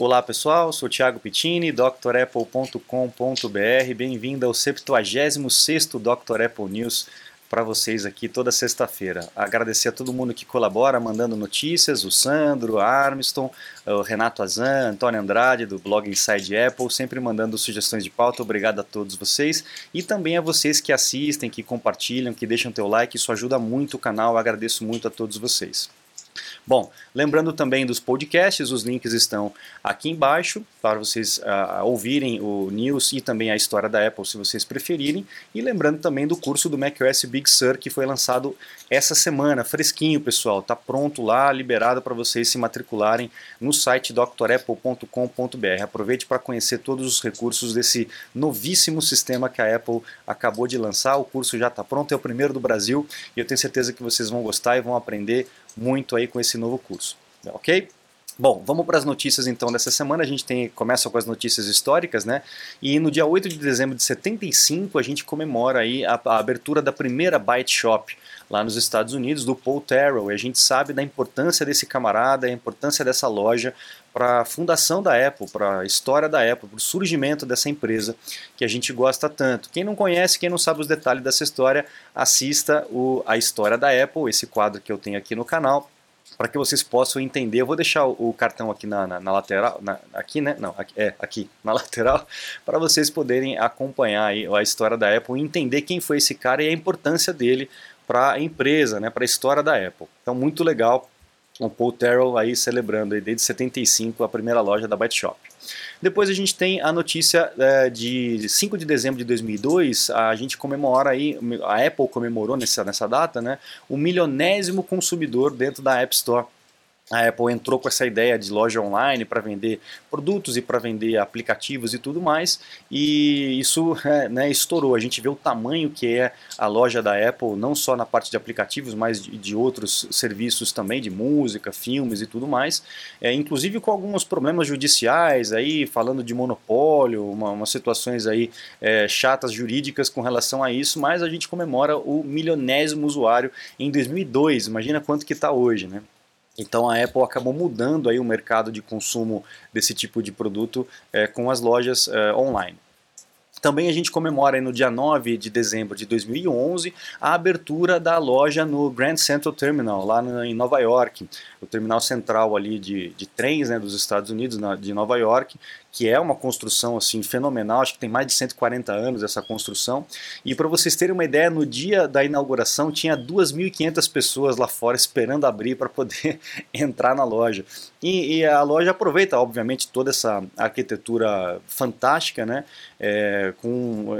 Olá pessoal, sou Thiago Pittini, drapple.com.br. Bem-vindo ao 76º Dr. Apple News para vocês aqui toda sexta-feira. Agradecer a todo mundo que colabora mandando notícias, o Sandro, a Armstrong, o Renato Azan, Antônio Andrade do blog Inside Apple, sempre mandando sugestões de pauta. Obrigado a todos vocês e também a vocês que assistem, que compartilham, que deixam teu like, isso ajuda muito o canal. agradeço muito a todos vocês. Bom, lembrando também dos podcasts, os links estão aqui embaixo para vocês uh, ouvirem o news e também a história da Apple, se vocês preferirem. E lembrando também do curso do macOS Big Sur que foi lançado essa semana, fresquinho, pessoal. Tá pronto lá, liberado para vocês se matricularem no site drapple.com.br. Aproveite para conhecer todos os recursos desse novíssimo sistema que a Apple acabou de lançar. O curso já está pronto, é o primeiro do Brasil e eu tenho certeza que vocês vão gostar e vão aprender muito aí com esse novo curso, ok? Bom, vamos para as notícias então dessa semana. A gente tem, começa com as notícias históricas, né? E no dia 8 de dezembro de 75 a gente comemora aí a, a abertura da primeira Byte Shop lá nos Estados Unidos, do Paul Terrell. E a gente sabe da importância desse camarada, a importância dessa loja para a fundação da Apple, para a história da Apple, para o surgimento dessa empresa que a gente gosta tanto. Quem não conhece, quem não sabe os detalhes dessa história, assista o, a história da Apple, esse quadro que eu tenho aqui no canal para que vocês possam entender. Eu vou deixar o, cartão aqui na, na, na lateral, na, aqui, né? Não, aqui, é aqui na lateral, para vocês poderem acompanhar aí a história da Apple e entender quem foi esse cara e a importância dele para a empresa, né? Para a história da Apple. Então muito legal o Paul Terrell aí celebrando aí desde 75 a primeira loja da Byte Shop. Depois a gente tem a notícia é, de 5 de dezembro de 2002, a gente comemora aí, a Apple comemorou nessa, nessa data, né, o milionésimo consumidor dentro da App Store a Apple entrou com essa ideia de loja online para vender produtos e para vender aplicativos e tudo mais, e isso é, né, estourou. A gente vê o tamanho que é a loja da Apple, não só na parte de aplicativos, mas de, de outros serviços também, de música, filmes e tudo mais, é, inclusive com alguns problemas judiciais, aí falando de monopólio, uma, umas situações aí é, chatas jurídicas com relação a isso, mas a gente comemora o milionésimo usuário em 2002, imagina quanto que está hoje, né? Então a Apple acabou mudando aí o mercado de consumo desse tipo de produto é, com as lojas é, online. Também a gente comemora no dia 9 de dezembro de 2011 a abertura da loja no Grand Central Terminal, lá em Nova York, o terminal central ali de, de trens né, dos Estados Unidos, na, de Nova York, que é uma construção assim fenomenal, acho que tem mais de 140 anos essa construção. E para vocês terem uma ideia, no dia da inauguração tinha 2.500 pessoas lá fora esperando abrir para poder entrar na loja. E, e, a loja aproveita, obviamente, toda essa arquitetura fantástica, né, é, com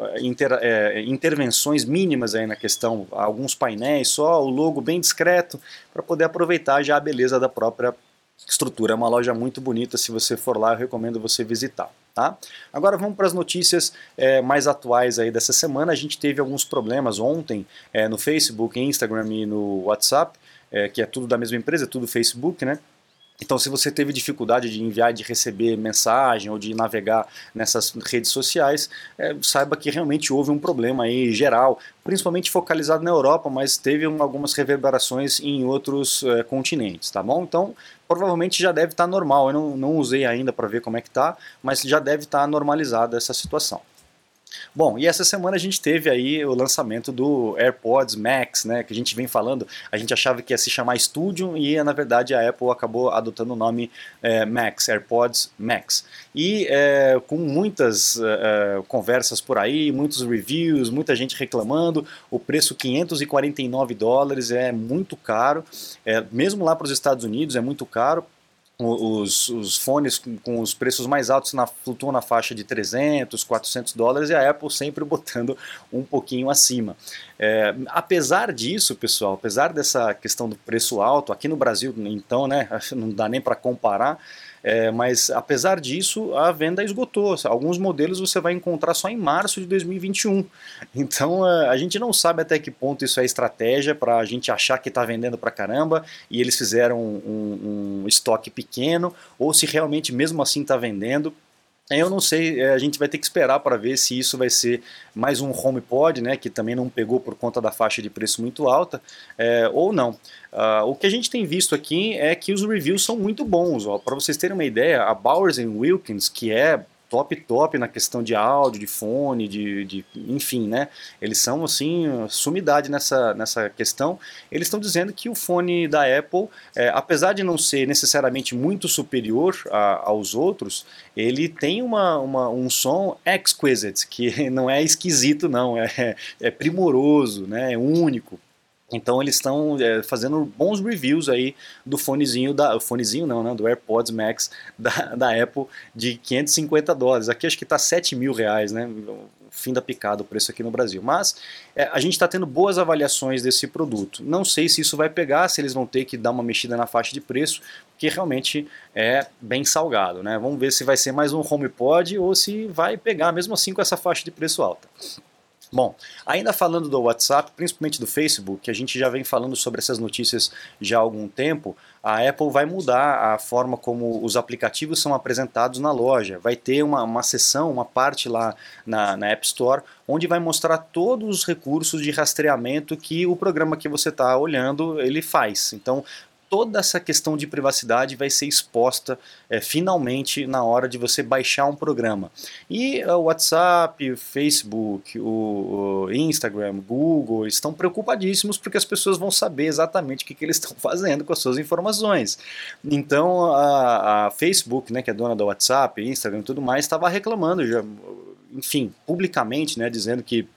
é, inter, é, intervenções mínimas aí na questão, alguns painéis só, o logo bem discreto, para poder aproveitar já a beleza da própria estrutura. É uma loja muito bonita, se você for lá eu recomendo você visitar. Tá? Agora vamos para as notícias é, mais atuais aí dessa semana. A gente teve alguns problemas ontem é, no Facebook, Instagram e no WhatsApp, é, que é tudo da mesma empresa, tudo Facebook, né? Então, se você teve dificuldade de enviar, de receber mensagem ou de navegar nessas redes sociais, é, saiba que realmente houve um problema aí geral, principalmente focalizado na Europa, mas teve um, algumas reverberações em outros é, continentes, tá bom? Então, provavelmente já deve estar normal. Eu não, não usei ainda para ver como é que tá, mas já deve estar normalizada essa situação. Bom, e essa semana a gente teve aí o lançamento do AirPods Max, né, que a gente vem falando, a gente achava que ia se chamar Studio e na verdade a Apple acabou adotando o nome é, Max, AirPods Max. E é, com muitas é, conversas por aí, muitos reviews, muita gente reclamando, o preço 549 dólares é muito caro, é, mesmo lá para os Estados Unidos é muito caro, os, os fones com, os preços mais altos na, flutuam na faixa de 300, 400 dólares e a Apple sempre botando um pouquinho acima. É, apesar disso, pessoal, apesar dessa questão do preço alto, aqui no Brasil, então, né, não dá nem para comparar, é, mas apesar disso, a venda esgotou. Alguns modelos você vai encontrar só em março de 2021. Então a gente não sabe até que ponto isso é estratégia para a gente achar que está vendendo para caramba e eles fizeram um, um, um estoque pequeno, ou se realmente mesmo assim está vendendo Eu não sei, é, a gente vai ter que esperar para ver se isso vai ser mais um HomePod, né, que também não pegou por conta da faixa de preço muito alta, é, ou não. Uh, o que a gente tem visto aqui é que os reviews são muito bons. Para vocês terem uma ideia, a Bowers Wilkins, que é top top na questão de áudio, de fone, de, de enfim, né? Eles são assim sumidade nessa, nessa questão. Eles estão dizendo que o fone da Apple, é, apesar de não ser necessariamente muito superior a, aos outros, ele tem uma, uma, um som exquisite, que não é esquisito não, é, é primoroso, né? É único. Então eles estão é, fazendo bons reviews aí do fonezinho da fonezinho não, né, do AirPods Max da, da Apple de 550 dólares. Aqui acho que está 7 mil reais, né? Fim da picada o preço aqui no Brasil. Mas é, a gente está tendo boas avaliações desse produto. Não sei se isso vai pegar, se eles vão ter que dar uma mexida na faixa de preço, porque realmente é bem salgado, né? Vamos ver se vai ser mais um HomePod ou se vai pegar mesmo assim com essa faixa de preço alta. Bom, ainda falando do WhatsApp, principalmente do Facebook, a gente já vem falando sobre essas notícias já há algum tempo. A Apple vai mudar a forma como os aplicativos são apresentados na loja. Vai ter uma, uma uma parte lá na, na App Store, onde vai mostrar todos os recursos de rastreamento que o programa que você está olhando ele faz. Então, toda essa questão de privacidade vai ser exposta é, finalmente na hora de você baixar um programa. E é, o WhatsApp, o Facebook, o, o, Instagram, Google estão preocupadíssimos porque as pessoas vão saber exatamente o que, que eles estão fazendo com as suas informações. Então a, a Facebook, né, que é dona do WhatsApp, Instagram e tudo mais, estava reclamando já, enfim, publicamente, né, dizendo que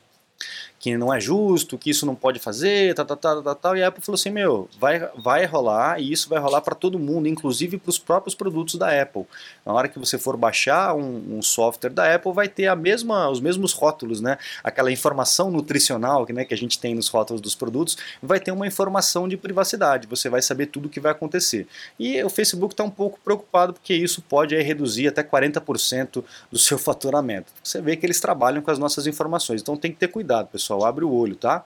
que não é justo, que isso não pode fazer, tal, tal, tal, tal, tal. E a Apple falou assim, meu, vai, vai rolar e isso vai rolar para todo mundo, inclusive para os próprios produtos da Apple. Na hora que você for baixar um, um, software da Apple, vai ter a mesma, os mesmos rótulos, né? Aquela informação nutricional que, né, que a gente tem nos rótulos dos produtos, vai ter uma informação de privacidade. Você vai saber tudo o que vai acontecer. E o Facebook está um pouco preocupado porque isso pode aí, reduzir até 40% do seu faturamento. Você vê que eles trabalham com as nossas informações, então tem que ter cuidado, pessoal pessoal, abre o olho, tá?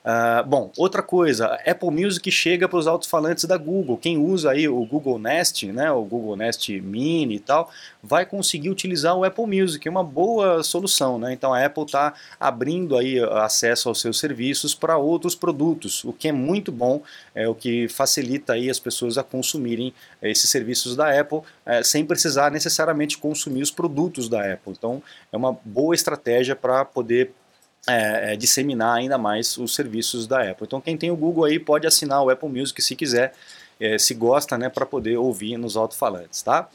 Uh, bom, outra coisa, Apple Music chega para os alto-falantes da Google. Quem usa aí o Google Nest, né, o Google Nest Mini e tal, vai conseguir utilizar o Apple Music, é uma boa solução, né? Então a Apple está abrindo aí acesso aos seus serviços para outros produtos, o que é muito bom, é o que facilita aí as pessoas a consumirem esses serviços da Apple é, sem precisar necessariamente consumir os produtos da Apple. Então é uma boa estratégia para poder é, é, disseminar ainda mais os serviços da Apple. Então quem tem o Google aí pode assinar o Apple Music se quiser, é, se gosta, né, para poder ouvir nos alto-falantes, tá?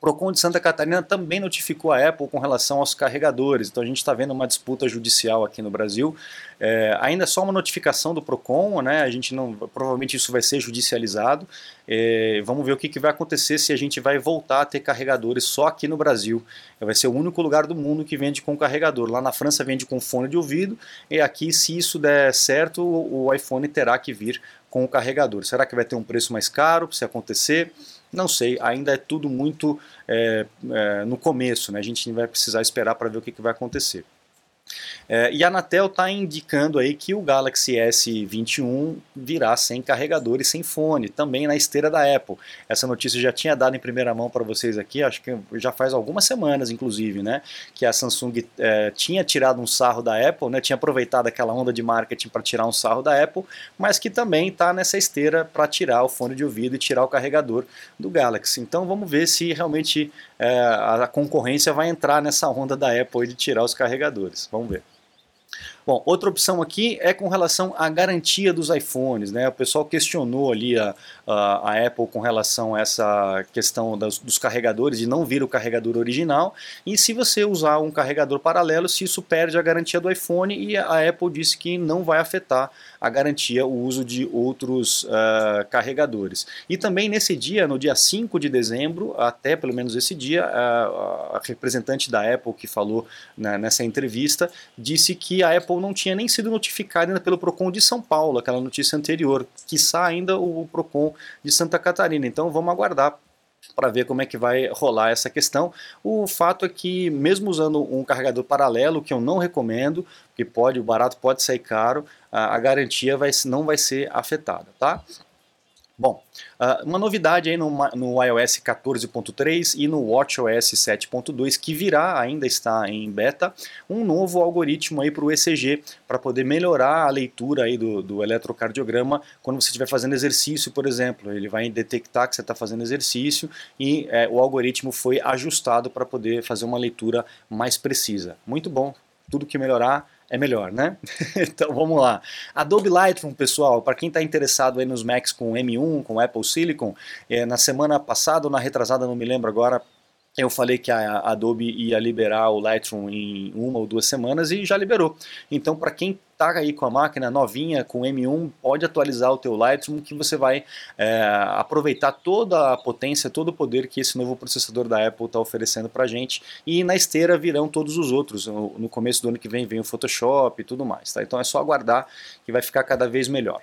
Procon de Santa Catarina também notificou a Apple com relação aos carregadores. Então a gente está vendo uma disputa judicial aqui no Brasil. É, ainda só uma notificação do Procon, né? A gente não, provavelmente isso vai ser judicializado. É, vamos ver o que, que vai acontecer se a gente vai voltar a ter carregadores só aqui no Brasil. Vai ser o único lugar do mundo que vende com carregador. Lá na França vende com fone de ouvido e aqui, se isso der certo, o iPhone terá que vir com o carregador. Será que vai ter um preço mais caro se acontecer? Não sei, ainda é tudo muito é, é, no começo, né? a gente vai precisar esperar para ver o que, que vai acontecer. É, e a Anatel está indicando aí que o Galaxy S21 virá sem carregador e sem fone, também na esteira da Apple. Essa notícia já tinha dado em primeira mão para vocês aqui, acho que já faz algumas semanas, inclusive, né? Que a Samsung é, tinha tirado um sarro da Apple, né? Tinha aproveitado aquela onda de marketing para tirar um sarro da Apple, mas que também está nessa esteira para tirar o fone de ouvido e tirar o carregador do Galaxy. Então vamos ver se realmente é, a concorrência vai entrar nessa onda da Apple de tirar os carregadores. Vamos ver. Bom, outra opção aqui é com relação à garantia dos iPhones, né? O pessoal questionou ali a, a, a Apple com relação a essa questão das, dos carregadores, de não vir o carregador original, e se você usar um carregador paralelo, se isso perde a garantia do iPhone, e a Apple disse que não vai afetar a garantia o uso de outros uh, carregadores. E também nesse dia, no dia 5 de dezembro, até pelo menos esse dia, a, a representante da Apple que falou né, nessa entrevista, disse que a Apple Não tinha nem sido notificada ainda pelo PROCON de São Paulo, aquela notícia anterior, quiçá ainda o PROCON de Santa Catarina. Então vamos aguardar para ver como é que vai rolar essa questão. O fato é que, mesmo usando um carregador paralelo, que eu não recomendo, que pode, o barato pode sair caro, a, a garantia vai, não vai ser afetada, tá? Bom, ah, uma novidade aí no, no iOS 14.3 e no WatchOS 7.2 que virá, ainda está em beta, um novo algoritmo aí para o ECG para poder melhorar a leitura aí do, do eletrocardiograma quando você estiver fazendo exercício, por exemplo. Ele vai detectar que você está fazendo exercício e é, o algoritmo foi ajustado para poder fazer uma leitura mais precisa. Muito bom, tudo que melhorar é melhor, né? então vamos lá. Adobe Lightroom, pessoal, para quem está interessado aí nos Macs com M1, com Apple Silicon, é, na semana passada ou na retrasada, não me lembro agora, eu falei que a Adobe ia liberar o Lightroom em uma ou duas semanas e já liberou. Então, para quem está aí com a máquina novinha, com M1, pode atualizar o teu Lightroom que você vai é, aproveitar toda a potência, todo o poder que esse novo processador da Apple está oferecendo para gente. E na esteira virão todos os outros. No, no começo do ano que vem vem o Photoshop e tudo mais. Tá? Então é só aguardar que vai ficar cada vez melhor.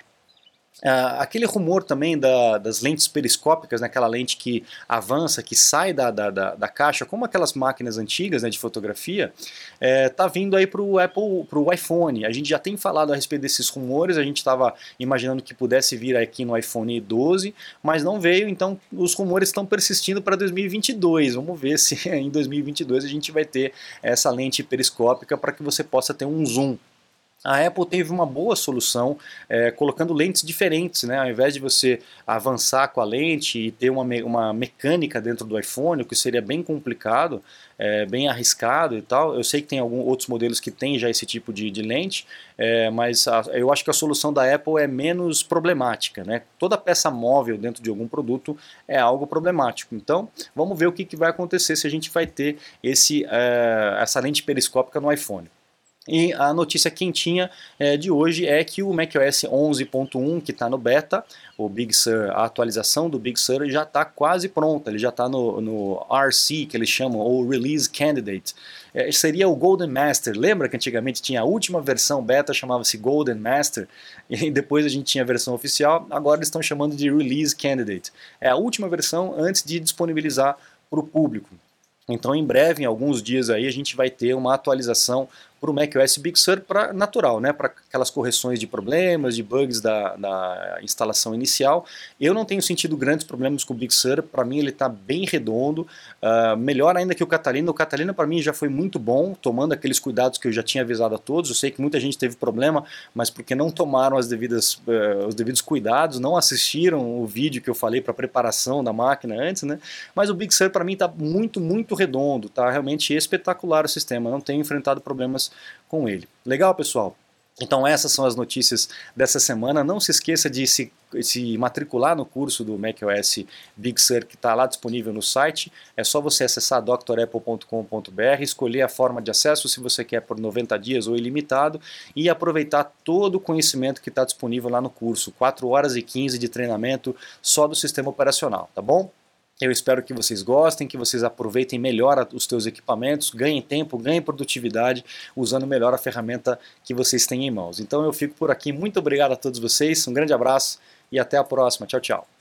Uh, aquele rumor também da, das lentes periscópicas, né, aquela lente que avança, que sai da, da, da, da caixa, como aquelas máquinas antigas né, de fotografia, está é, vindo aí para o Apple, para o iPhone. A gente já tem falado a respeito desses rumores, a gente estava imaginando que pudesse vir aqui no iPhone 12, mas não veio, então os rumores estão persistindo para 2022. Vamos ver se em 2022 a gente vai ter essa lente periscópica para que você possa ter um zoom a Apple teve uma boa solução é, colocando lentes diferentes, né? Ao invés de você avançar com a lente e ter uma, uma mecânica dentro do iPhone, o que seria bem complicado, é, bem arriscado e tal. Eu sei que tem alguns outros modelos que têm já esse tipo de, de lente, é, mas a, eu acho que a solução da Apple é menos problemática, né? Toda peça móvel dentro de algum produto é algo problemático. Então, vamos ver o que, que vai acontecer se a gente vai ter esse, essa lente periscópica no iPhone. E a notícia quentinha é, de hoje é que o macOS 11.1, que está no beta, o Big Sur, a atualização do Big Sur já está quase pronta, ele já está no, no RC, que eles chamam, ou Release Candidate. É, seria o Golden Master. Lembra que antigamente tinha a última versão beta, chamava-se Golden Master, e depois a gente tinha a versão oficial, agora eles estão chamando de Release Candidate. É a última versão antes de disponibilizar para o público. Então, em breve, em alguns dias aí, a gente vai ter uma atualização para o macOS Big Sur para natural, né, para aquelas correções de problemas, de bugs da, da, instalação inicial. Eu não tenho sentido grandes problemas com o Big Sur, para mim ele está bem redondo, uh, melhor ainda que o Catalina. O Catalina para mim já foi muito bom, tomando aqueles cuidados que eu já tinha avisado a todos. Eu sei que muita gente teve problema, mas porque não tomaram as devidas, uh, os devidos cuidados, não assistiram o vídeo que eu falei para preparação da máquina antes, né? Mas o Big Sur para mim está muito, muito redondo, tá realmente espetacular o sistema. Não tenho enfrentado problemas com ele. Legal, pessoal? Então essas são as notícias dessa semana. Não se esqueça de se, se matricular no curso do macOS Big Sur que está lá disponível no site. É só você acessar drapple.com.br, escolher a forma de acesso se você quer por 90 dias ou ilimitado e aproveitar todo o conhecimento que está disponível lá no curso. 4 horas e 15 de treinamento só do sistema operacional, tá bom? Eu espero que vocês gostem, que vocês aproveitem melhor os seus equipamentos, ganhem tempo, ganhem produtividade, usando melhor a ferramenta que vocês têm em mãos. Então eu fico por aqui. Muito obrigado a todos vocês, um grande abraço e até a próxima. Tchau, tchau.